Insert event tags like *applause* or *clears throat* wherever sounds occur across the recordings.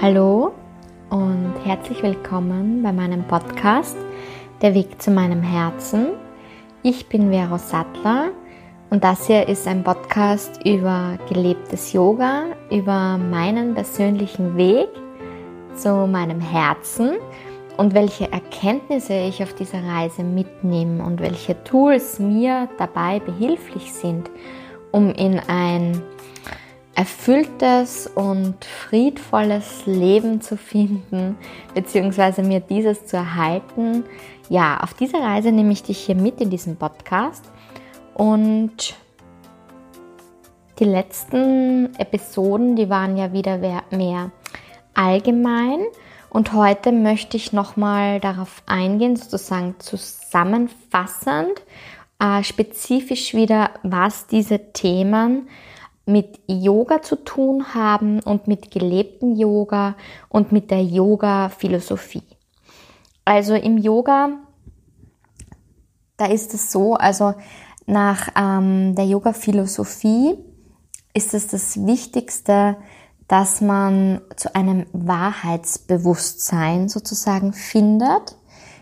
Hallo und herzlich willkommen bei meinem Podcast Der Weg zu meinem Herzen. Ich bin Vero Sattler und das hier ist ein Podcast über gelebtes Yoga, über meinen persönlichen Weg zu meinem Herzen und welche Erkenntnisse ich auf dieser Reise mitnehme und welche Tools mir dabei behilflich sind, um in ein erfülltes und friedvolles Leben zu finden, beziehungsweise mir dieses zu erhalten. Ja, auf dieser Reise nehme ich dich hier mit in diesem Podcast und die letzten Episoden, die waren ja wieder mehr allgemein und heute möchte ich nochmal darauf eingehen, sozusagen zusammenfassend, äh, spezifisch wieder, was diese Themen mit Yoga zu tun haben und mit gelebtem Yoga und mit der Yoga-Philosophie. Also im Yoga, da ist es so, also nach ähm, der Yoga-Philosophie ist es das Wichtigste, dass man zu einem Wahrheitsbewusstsein sozusagen findet,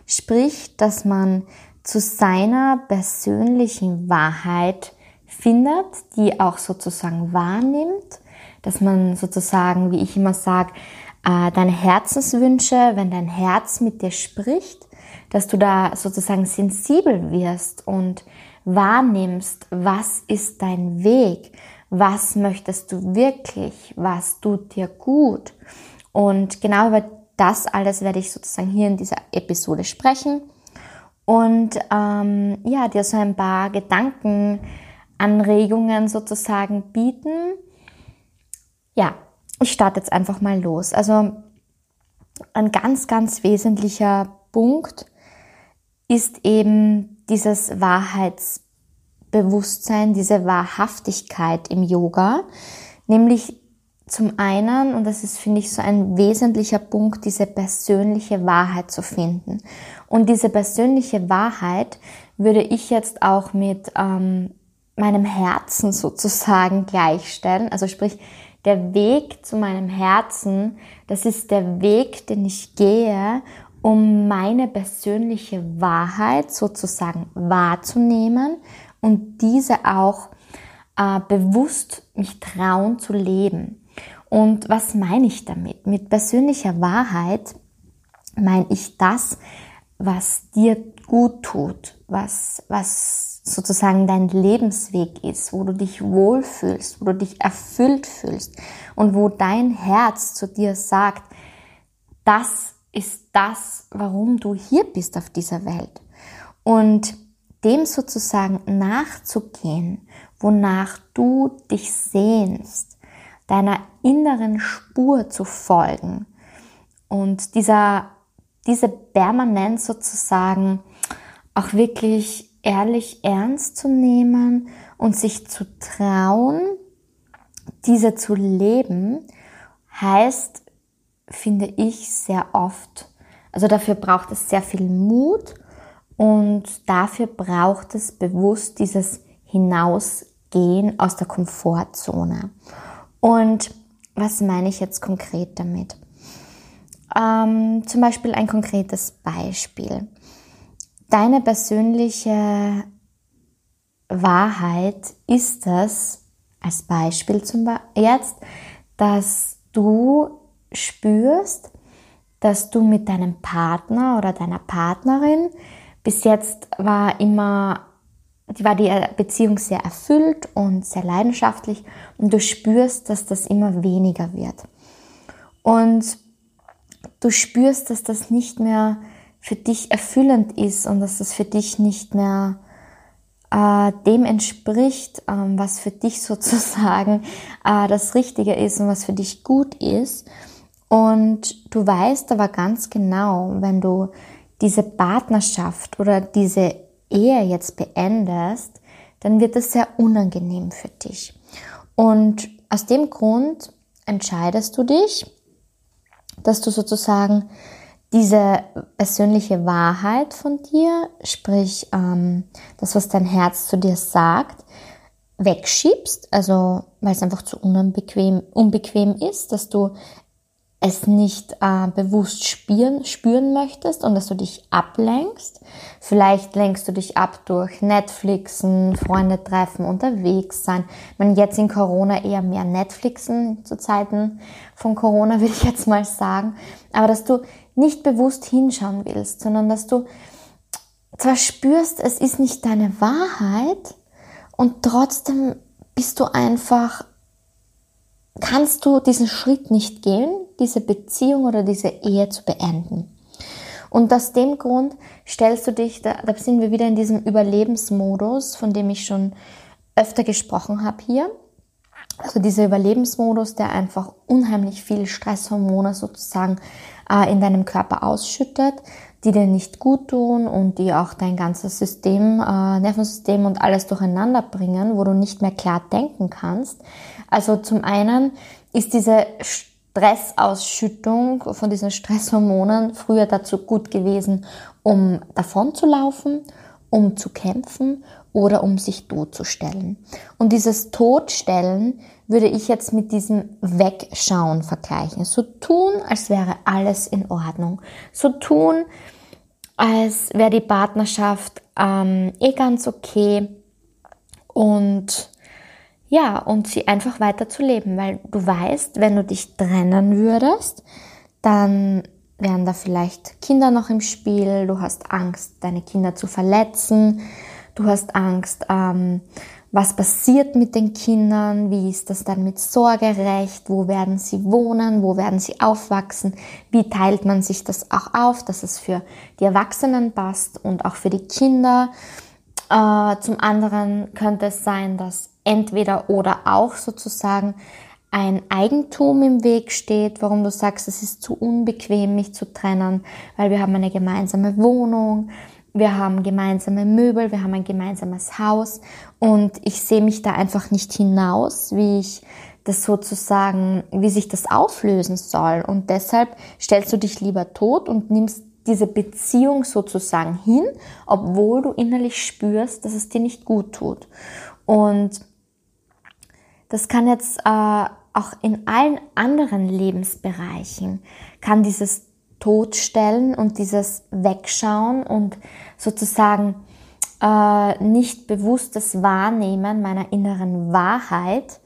sprich, dass man zu seiner persönlichen Wahrheit findet, die auch sozusagen wahrnimmt, dass man sozusagen, wie ich immer sage, äh, deine Herzenswünsche, wenn dein Herz mit dir spricht, dass du da sozusagen sensibel wirst und wahrnimmst, was ist dein Weg, was möchtest du wirklich, was tut dir gut. Und genau über das alles werde ich sozusagen hier in dieser Episode sprechen und ähm, ja, dir so ein paar Gedankenanregungen sozusagen bieten. Ja, ich starte jetzt einfach mal los. Also ein ganz, ganz wesentlicher Punkt ist eben dieses Wahrheits Bewusstsein, diese Wahrhaftigkeit im Yoga, nämlich zum einen, und das ist, finde ich, so ein wesentlicher Punkt, diese persönliche Wahrheit zu finden. Und diese persönliche Wahrheit würde ich jetzt auch mit ähm, meinem Herzen sozusagen gleichstellen. Also sprich, der Weg zu meinem Herzen, das ist der Weg, den ich gehe, um meine persönliche Wahrheit sozusagen wahrzunehmen und diese auch äh, bewusst mich trauen zu leben. Und was meine ich damit? Mit persönlicher Wahrheit meine ich das, was dir gut tut, was, was sozusagen dein Lebensweg ist, wo du dich wohlfühlst, wo du dich erfüllt fühlst und wo dein Herz zu dir sagt, das ist das, warum du hier bist auf dieser Welt. Und dem sozusagen nachzugehen, wonach du dich sehnst, deiner inneren Spur zu folgen. Und dieser, diese permanent sozusagen auch wirklich ehrlich ernst zu nehmen und sich zu trauen, diese zu leben, heißt, finde ich sehr oft, also dafür braucht es sehr viel Mut und dafür braucht es bewusst dieses Hinausgehen aus der Komfortzone. Und was meine ich jetzt konkret damit? Ähm, zum Beispiel ein konkretes Beispiel. Deine persönliche Wahrheit ist es, als Beispiel zum Be jetzt, dass du spürst, dass du mit deinem Partner oder deiner Partnerin bis jetzt war immer, war die Beziehung sehr erfüllt und sehr leidenschaftlich und du spürst, dass das immer weniger wird. Und du spürst, dass das nicht mehr für dich erfüllend ist und dass das für dich nicht mehr äh, dem entspricht, ähm, was für dich *laughs* sozusagen äh, das Richtige ist und was für dich gut ist. Und du weißt aber ganz genau, wenn du diese Partnerschaft oder diese Ehe jetzt beendest, dann wird das sehr unangenehm für dich. Und aus dem Grund entscheidest du dich, dass du sozusagen diese persönliche Wahrheit von dir, sprich ähm, das, was dein Herz zu dir sagt, wegschiebst, also weil es einfach zu unbequem, unbequem ist, dass du es nicht äh, bewusst spüren, spüren möchtest und dass du dich ablenkst. Vielleicht lenkst du dich ab durch Netflixen, Freunde treffen, unterwegs sein. Man jetzt in Corona eher mehr Netflixen zu Zeiten von Corona, *laughs* würde ich jetzt mal sagen. Aber dass du nicht bewusst hinschauen willst, sondern dass du zwar spürst, es ist nicht deine Wahrheit und trotzdem bist du einfach kannst du diesen Schritt nicht gehen, diese Beziehung oder diese Ehe zu beenden. Und aus dem Grund stellst du dich, da, da sind wir wieder in diesem Überlebensmodus, von dem ich schon öfter gesprochen habe hier. Also dieser Überlebensmodus, der einfach unheimlich viel Stresshormone sozusagen äh, in deinem Körper ausschüttet, die dir nicht gut tun und die auch dein ganzes System, äh, Nervensystem und alles durcheinander bringen, wo du nicht mehr klar denken kannst. Also zum einen ist diese Stressausschüttung von diesen Stresshormonen früher dazu gut gewesen, um davon zu laufen, um zu kämpfen oder um sich totzustellen. Und dieses Todstellen würde ich jetzt mit diesem Wegschauen vergleichen. So tun, als wäre alles in Ordnung. So tun, als wäre die Partnerschaft ähm, eh ganz okay und ja, und sie einfach weiter zu leben, weil du weißt, wenn du dich trennen würdest, dann wären da vielleicht Kinder noch im Spiel, du hast Angst, deine Kinder zu verletzen, du hast Angst, ähm, was passiert mit den Kindern, wie ist das dann mit Sorgerecht, wo werden sie wohnen, wo werden sie aufwachsen, wie teilt man sich das auch auf, dass es für die Erwachsenen passt und auch für die Kinder. Äh, zum anderen könnte es sein, dass entweder oder auch sozusagen ein Eigentum im Weg steht, warum du sagst, es ist zu unbequem, mich zu trennen, weil wir haben eine gemeinsame Wohnung, wir haben gemeinsame Möbel, wir haben ein gemeinsames Haus und ich sehe mich da einfach nicht hinaus, wie ich das sozusagen, wie sich das auflösen soll. Und deshalb stellst du dich lieber tot und nimmst diese Beziehung sozusagen hin, obwohl du innerlich spürst, dass es dir nicht gut tut. Und das kann jetzt äh, auch in allen anderen Lebensbereichen, kann dieses Todstellen und dieses Wegschauen und sozusagen äh, nicht bewusstes Wahrnehmen meiner inneren Wahrheit,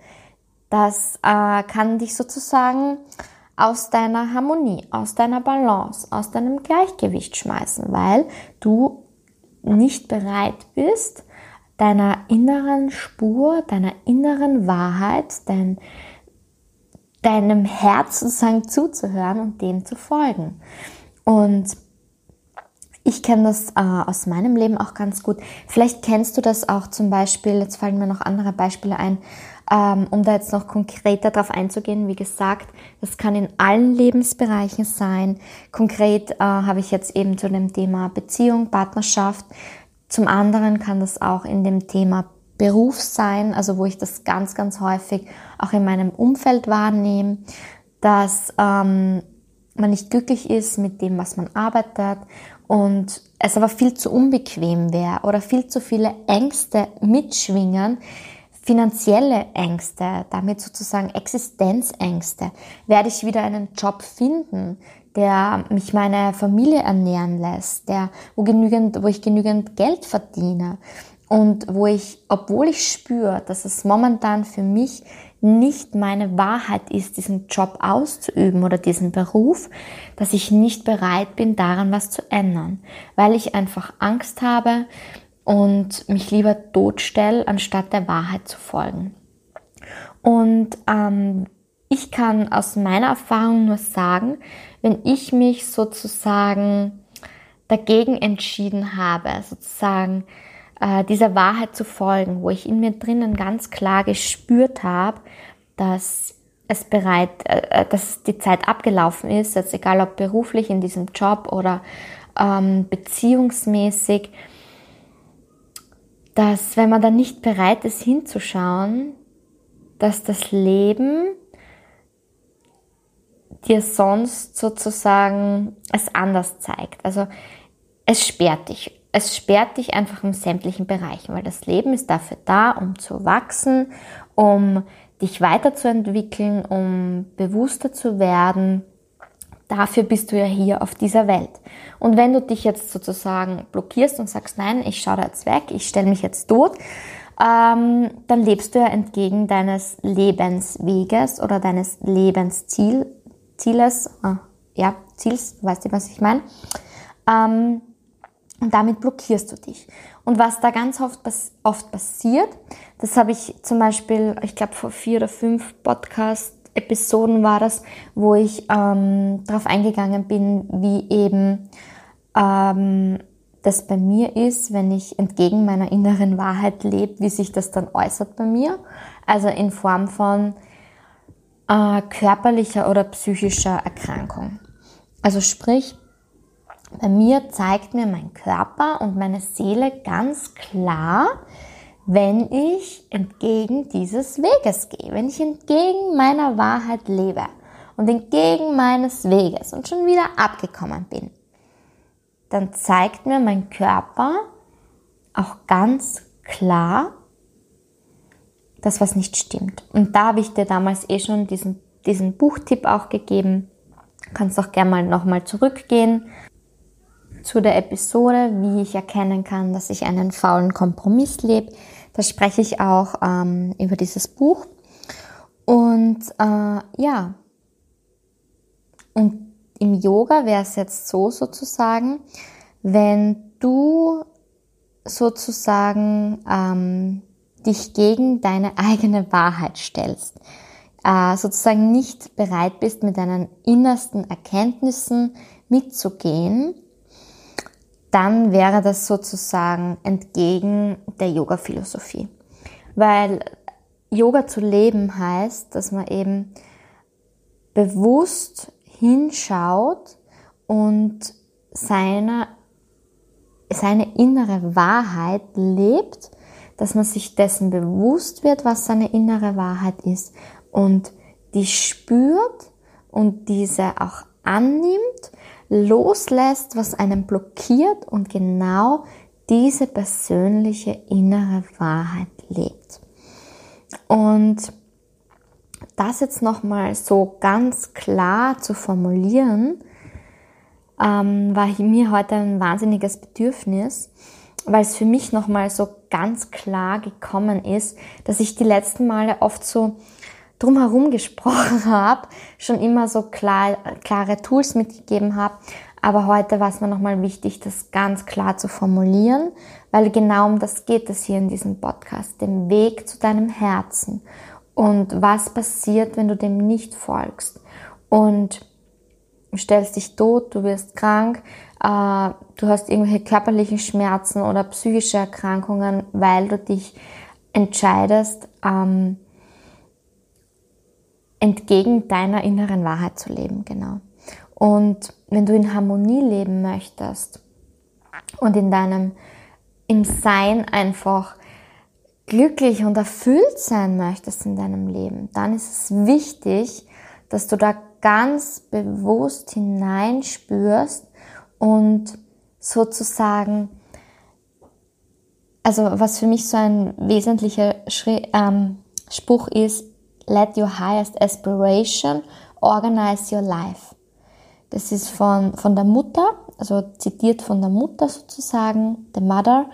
das äh, kann dich sozusagen aus deiner Harmonie, aus deiner Balance, aus deinem Gleichgewicht schmeißen, weil du nicht bereit bist, deiner inneren Spur, deiner inneren Wahrheit, dein, deinem Herz sozusagen zuzuhören und dem zu folgen. Und ich kenne das äh, aus meinem Leben auch ganz gut. Vielleicht kennst du das auch zum Beispiel, jetzt fallen mir noch andere Beispiele ein, ähm, um da jetzt noch konkreter darauf einzugehen. Wie gesagt, das kann in allen Lebensbereichen sein. Konkret äh, habe ich jetzt eben zu dem Thema Beziehung, Partnerschaft zum anderen kann das auch in dem Thema Beruf sein, also wo ich das ganz, ganz häufig auch in meinem Umfeld wahrnehme, dass ähm, man nicht glücklich ist mit dem, was man arbeitet und es aber viel zu unbequem wäre oder viel zu viele Ängste mitschwingen, finanzielle Ängste, damit sozusagen Existenzängste. Werde ich wieder einen Job finden? Der mich meine Familie ernähren lässt, der, wo genügend, wo ich genügend Geld verdiene und wo ich, obwohl ich spüre, dass es momentan für mich nicht meine Wahrheit ist, diesen Job auszuüben oder diesen Beruf, dass ich nicht bereit bin, daran was zu ändern, weil ich einfach Angst habe und mich lieber totstelle, anstatt der Wahrheit zu folgen. Und ähm, ich kann aus meiner Erfahrung nur sagen, wenn ich mich sozusagen dagegen entschieden habe, sozusagen äh, dieser Wahrheit zu folgen, wo ich in mir drinnen ganz klar gespürt habe, dass es bereit, äh, dass die Zeit abgelaufen ist, jetzt egal ob beruflich in diesem Job oder ähm, beziehungsmäßig, dass wenn man dann nicht bereit ist hinzuschauen, dass das Leben dir sonst sozusagen es anders zeigt. Also es sperrt dich. Es sperrt dich einfach in sämtlichen Bereichen, weil das Leben ist dafür da, um zu wachsen, um dich weiterzuentwickeln, um bewusster zu werden. Dafür bist du ja hier auf dieser Welt. Und wenn du dich jetzt sozusagen blockierst und sagst, nein, ich schaue da jetzt weg, ich stelle mich jetzt tot, ähm, dann lebst du ja entgegen deines Lebensweges oder deines Lebenszieles, äh, ja, Ziels, weißt du, was ich meine? Ähm, und damit blockierst du dich. Und was da ganz oft, oft passiert, das habe ich zum Beispiel, ich glaube vor vier oder fünf Podcast-Episoden war das, wo ich ähm, darauf eingegangen bin, wie eben ähm, das bei mir ist, wenn ich entgegen meiner inneren Wahrheit lebe, wie sich das dann äußert bei mir. Also in Form von äh, körperlicher oder psychischer Erkrankung. Also sprich, bei mir zeigt mir mein Körper und meine Seele ganz klar, wenn ich entgegen dieses Weges gehe, wenn ich entgegen meiner Wahrheit lebe und entgegen meines Weges und schon wieder abgekommen bin dann zeigt mir mein Körper auch ganz klar, dass was nicht stimmt. Und da habe ich dir damals eh schon diesen, diesen Buchtipp auch gegeben. Kannst auch gerne mal nochmal zurückgehen zu der Episode, wie ich erkennen kann, dass ich einen faulen Kompromiss lebe. Da spreche ich auch ähm, über dieses Buch. Und äh, ja, und im Yoga wäre es jetzt so sozusagen, wenn du sozusagen ähm, dich gegen deine eigene Wahrheit stellst, äh, sozusagen nicht bereit bist, mit deinen innersten Erkenntnissen mitzugehen, dann wäre das sozusagen entgegen der Yoga-Philosophie. Weil Yoga zu leben heißt, dass man eben bewusst hinschaut und seine, seine innere Wahrheit lebt, dass man sich dessen bewusst wird, was seine innere Wahrheit ist und die spürt und diese auch annimmt, loslässt, was einen blockiert und genau diese persönliche innere Wahrheit lebt. Und das jetzt nochmal so ganz klar zu formulieren, ähm, war mir heute ein wahnsinniges Bedürfnis, weil es für mich nochmal so ganz klar gekommen ist, dass ich die letzten Male oft so drumherum gesprochen *laughs* habe, schon immer so klar, klare Tools mitgegeben habe. Aber heute war es mir nochmal wichtig, das ganz klar zu formulieren, weil genau um das geht es hier in diesem Podcast, den Weg zu deinem Herzen und was passiert, wenn du dem nicht folgst. Und stellst dich tot, du wirst krank, du hast irgendwelche körperlichen Schmerzen oder psychische Erkrankungen, weil du dich entscheidest, ähm, entgegen deiner inneren Wahrheit zu leben, genau. Und wenn du in Harmonie leben möchtest und in deinem, im Sein einfach glücklich und erfüllt sein möchtest in deinem Leben, dann ist es wichtig, dass du da ganz bewusst hineinspürst und sozusagen, also was für mich so ein wesentlicher ähm, Spruch ist, let your highest aspiration organize your life. Das ist von, von der Mutter, also zitiert von der Mutter sozusagen, the mother.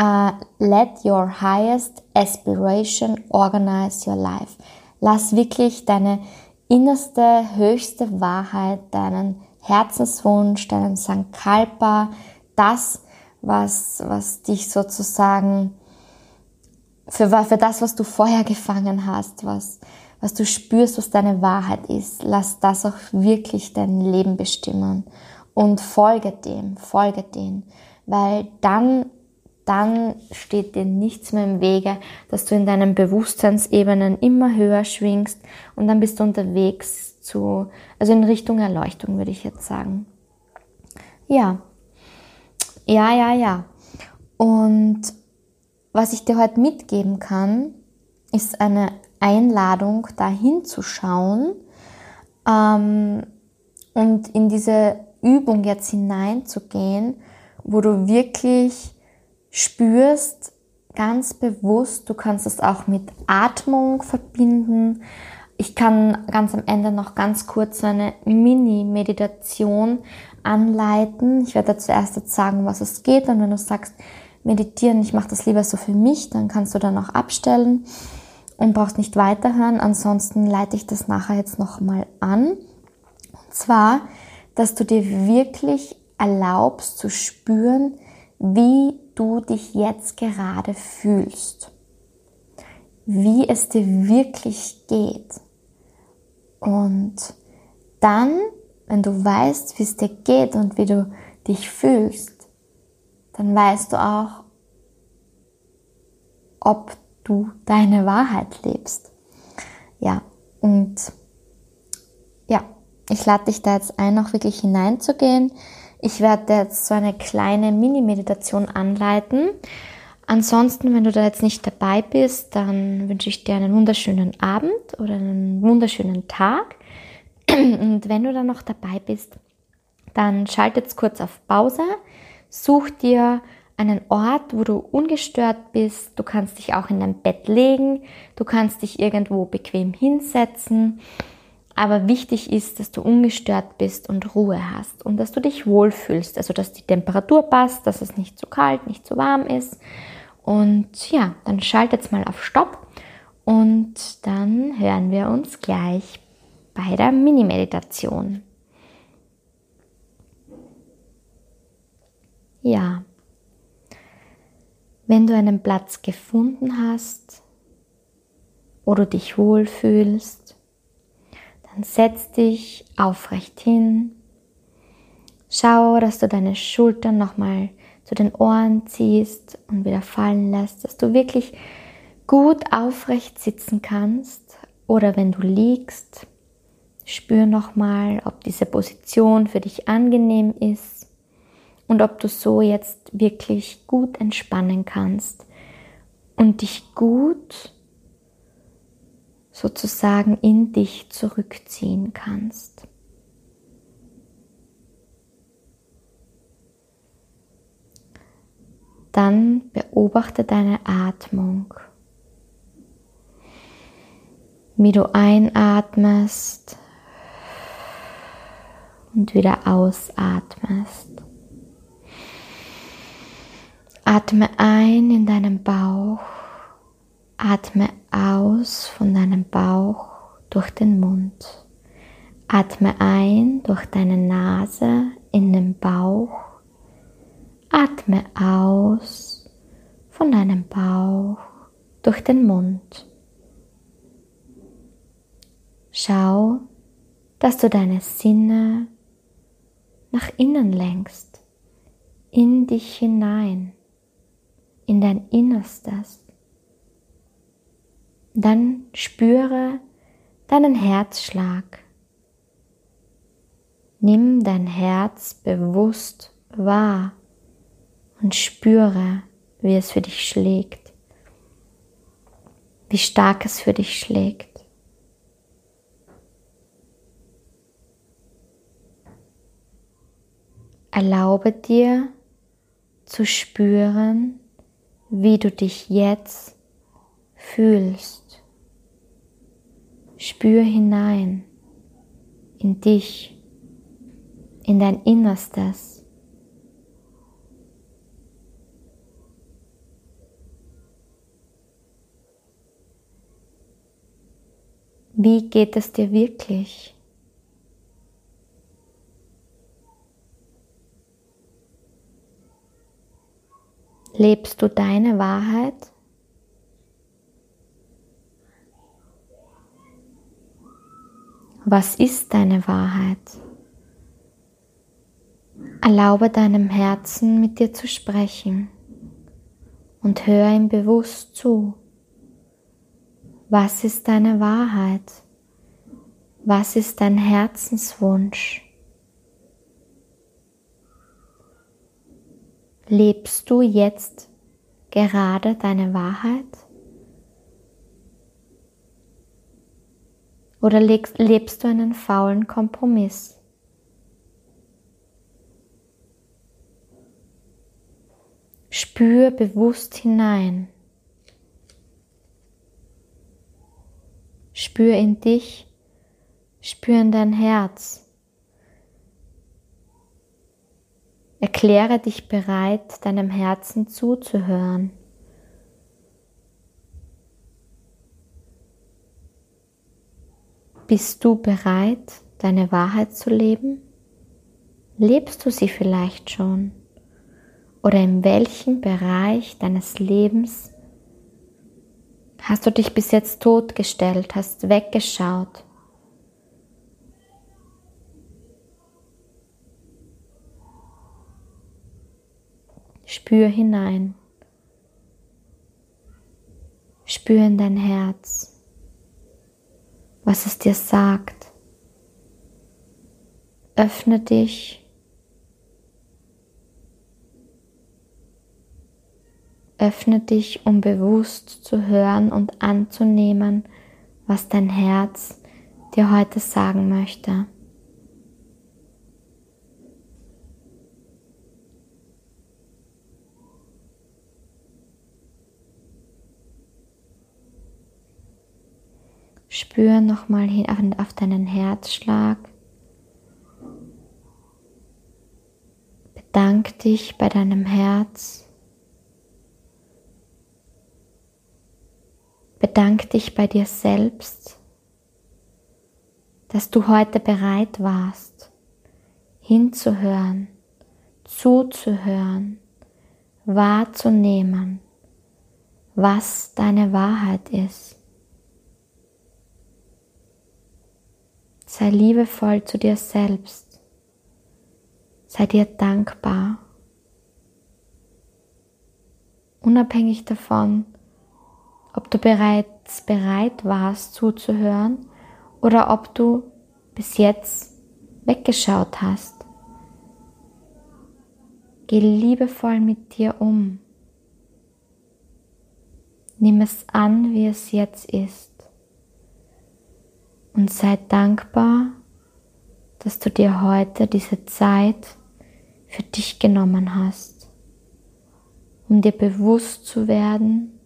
Uh, let your highest aspiration organize your life. Lass wirklich deine innerste, höchste Wahrheit, deinen Herzenswunsch, deinen Sankalpa, das, was, was dich sozusagen für, für das, was du vorher gefangen hast, was, was du spürst, was deine Wahrheit ist, lass das auch wirklich dein Leben bestimmen. Und folge dem, folge dem, weil dann dann steht dir nichts mehr im Wege, dass du in deinen Bewusstseinsebenen immer höher schwingst und dann bist du unterwegs zu, also in Richtung Erleuchtung würde ich jetzt sagen. Ja, ja, ja, ja. Und was ich dir heute mitgeben kann, ist eine Einladung, dahin zu schauen, Ähm, und in diese Übung jetzt hineinzugehen, wo du wirklich spürst, ganz bewusst, du kannst es auch mit Atmung verbinden. Ich kann ganz am Ende noch ganz kurz eine Mini-Meditation anleiten. Ich werde zuerst jetzt sagen, was es geht. Und wenn du sagst, meditieren, ich mache das lieber so für mich, dann kannst du dann auch abstellen und brauchst nicht weiterhören. Ansonsten leite ich das nachher jetzt nochmal an. Und zwar, dass du dir wirklich erlaubst zu spüren, wie du dich jetzt gerade fühlst. Wie es dir wirklich geht. Und dann, wenn du weißt, wie es dir geht und wie du dich fühlst, dann weißt du auch, ob du deine Wahrheit lebst. Ja, und ja, ich lade dich da jetzt ein, auch wirklich hineinzugehen. Ich werde jetzt so eine kleine Mini-Meditation anleiten. Ansonsten, wenn du da jetzt nicht dabei bist, dann wünsche ich dir einen wunderschönen Abend oder einen wunderschönen Tag. *clears throat* Und wenn du dann noch dabei bist, dann schalt jetzt kurz auf Pause, such dir einen Ort, wo du ungestört bist. Du kannst dich auch in dein Bett legen, du kannst dich irgendwo bequem hinsetzen. Aber wichtig ist, dass du ungestört bist und Ruhe hast und dass du dich wohlfühlst. Also, dass die Temperatur passt, dass es nicht zu kalt, nicht zu warm ist. Und ja, dann schalt jetzt mal auf Stopp und dann hören wir uns gleich bei der Mini-Meditation. Ja, wenn du einen Platz gefunden hast, wo du dich wohlfühlst, dann setz dich aufrecht hin. Schau, dass du deine Schultern nochmal zu den Ohren ziehst und wieder fallen lässt, dass du wirklich gut aufrecht sitzen kannst. Oder wenn du liegst, spür nochmal, ob diese Position für dich angenehm ist und ob du so jetzt wirklich gut entspannen kannst und dich gut sozusagen in dich zurückziehen kannst. Dann beobachte deine Atmung, wie du einatmest und wieder ausatmest. Atme ein in deinen Bauch, atme aus von deinem Bauch durch den Mund. Atme ein durch deine Nase in den Bauch. Atme aus von deinem Bauch durch den Mund. Schau, dass du deine Sinne nach innen lenkst, in dich hinein in dein Innerstes. Dann spüre deinen Herzschlag. Nimm dein Herz bewusst wahr und spüre, wie es für dich schlägt, wie stark es für dich schlägt. Erlaube dir zu spüren, wie du dich jetzt fühlst. Spür hinein in dich, in dein Innerstes. Wie geht es dir wirklich? Lebst du deine Wahrheit? Was ist deine Wahrheit? Erlaube deinem Herzen mit dir zu sprechen und hör ihm bewusst zu. Was ist deine Wahrheit? Was ist dein Herzenswunsch? Lebst du jetzt gerade deine Wahrheit? Oder lebst du einen faulen Kompromiss? Spür bewusst hinein. Spür in dich, spür in dein Herz. Erkläre dich bereit, deinem Herzen zuzuhören. Bist du bereit, deine Wahrheit zu leben? Lebst du sie vielleicht schon? Oder in welchem Bereich deines Lebens hast du dich bis jetzt totgestellt, hast weggeschaut? Spür hinein. Spür in dein Herz was es dir sagt. Öffne dich. Öffne dich, um bewusst zu hören und anzunehmen, was dein Herz dir heute sagen möchte. Spür nochmal auf deinen Herzschlag. Bedank dich bei deinem Herz. Bedank dich bei dir selbst, dass du heute bereit warst, hinzuhören, zuzuhören, wahrzunehmen, was deine Wahrheit ist. Sei liebevoll zu dir selbst. Sei dir dankbar. Unabhängig davon, ob du bereits bereit warst zuzuhören oder ob du bis jetzt weggeschaut hast. Geh liebevoll mit dir um. Nimm es an, wie es jetzt ist und sei dankbar, dass du dir heute diese Zeit für dich genommen hast, um dir bewusst zu werden,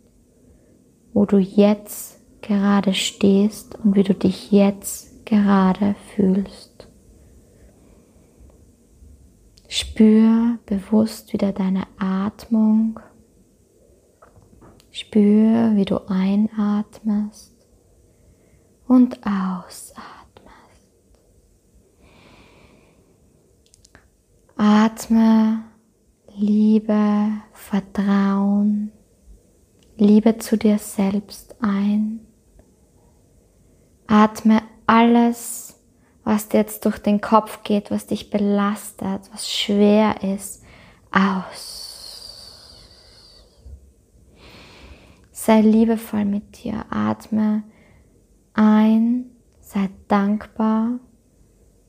wo du jetzt gerade stehst und wie du dich jetzt gerade fühlst. Spür bewusst wieder deine Atmung. Spür, wie du einatmest und ausatmest. Atme Liebe, Vertrauen, Liebe zu dir selbst ein. Atme alles, was dir jetzt durch den Kopf geht, was dich belastet, was schwer ist, aus. Sei liebevoll mit dir. Atme ein, sei dankbar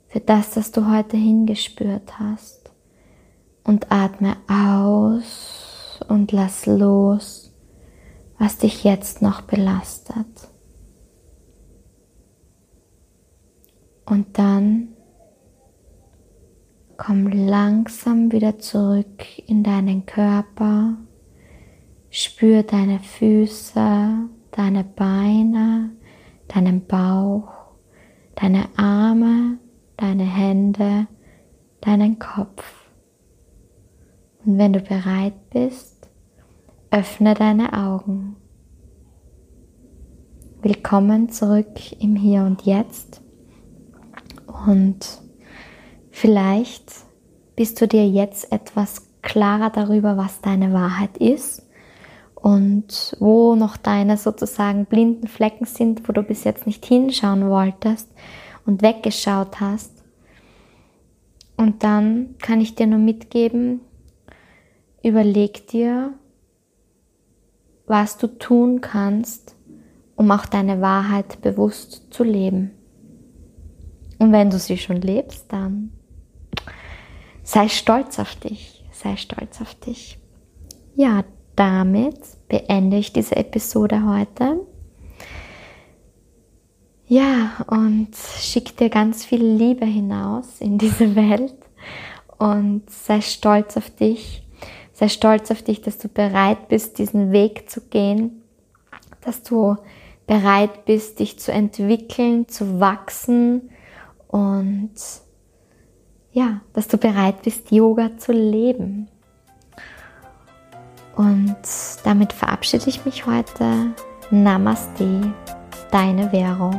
für das, das du heute hingespürt hast und atme aus und lass los, was dich jetzt noch belastet. Und dann komm langsam wieder zurück in deinen Körper, spür deine Füße, deine Beine, deinen Bauch, deine Arme, deine Hände, deinen Kopf. Und wenn du bereit bist, öffne deine Augen. Willkommen zurück im Hier und Jetzt. Und vielleicht bist du dir jetzt etwas klarer darüber, was deine Wahrheit ist und wo noch deine sozusagen blinden Flecken sind, wo du bis jetzt nicht hinschauen wolltest und weggeschaut hast. Und dann kann ich dir nur mitgeben, überleg dir, was du tun kannst, um auch deine Wahrheit bewusst zu leben. Und wenn du sie schon lebst, dann sei stolz auf dich, sei stolz auf dich. Ja, damit beende ich diese Episode heute. Ja, und schick dir ganz viel Liebe hinaus in diese *laughs* Welt und sei stolz auf dich. Sei stolz auf dich, dass du bereit bist, diesen Weg zu gehen, dass du bereit bist, dich zu entwickeln, zu wachsen und ja, dass du bereit bist, Yoga zu leben. Und damit verabschiede ich mich heute. Namaste, deine Vero.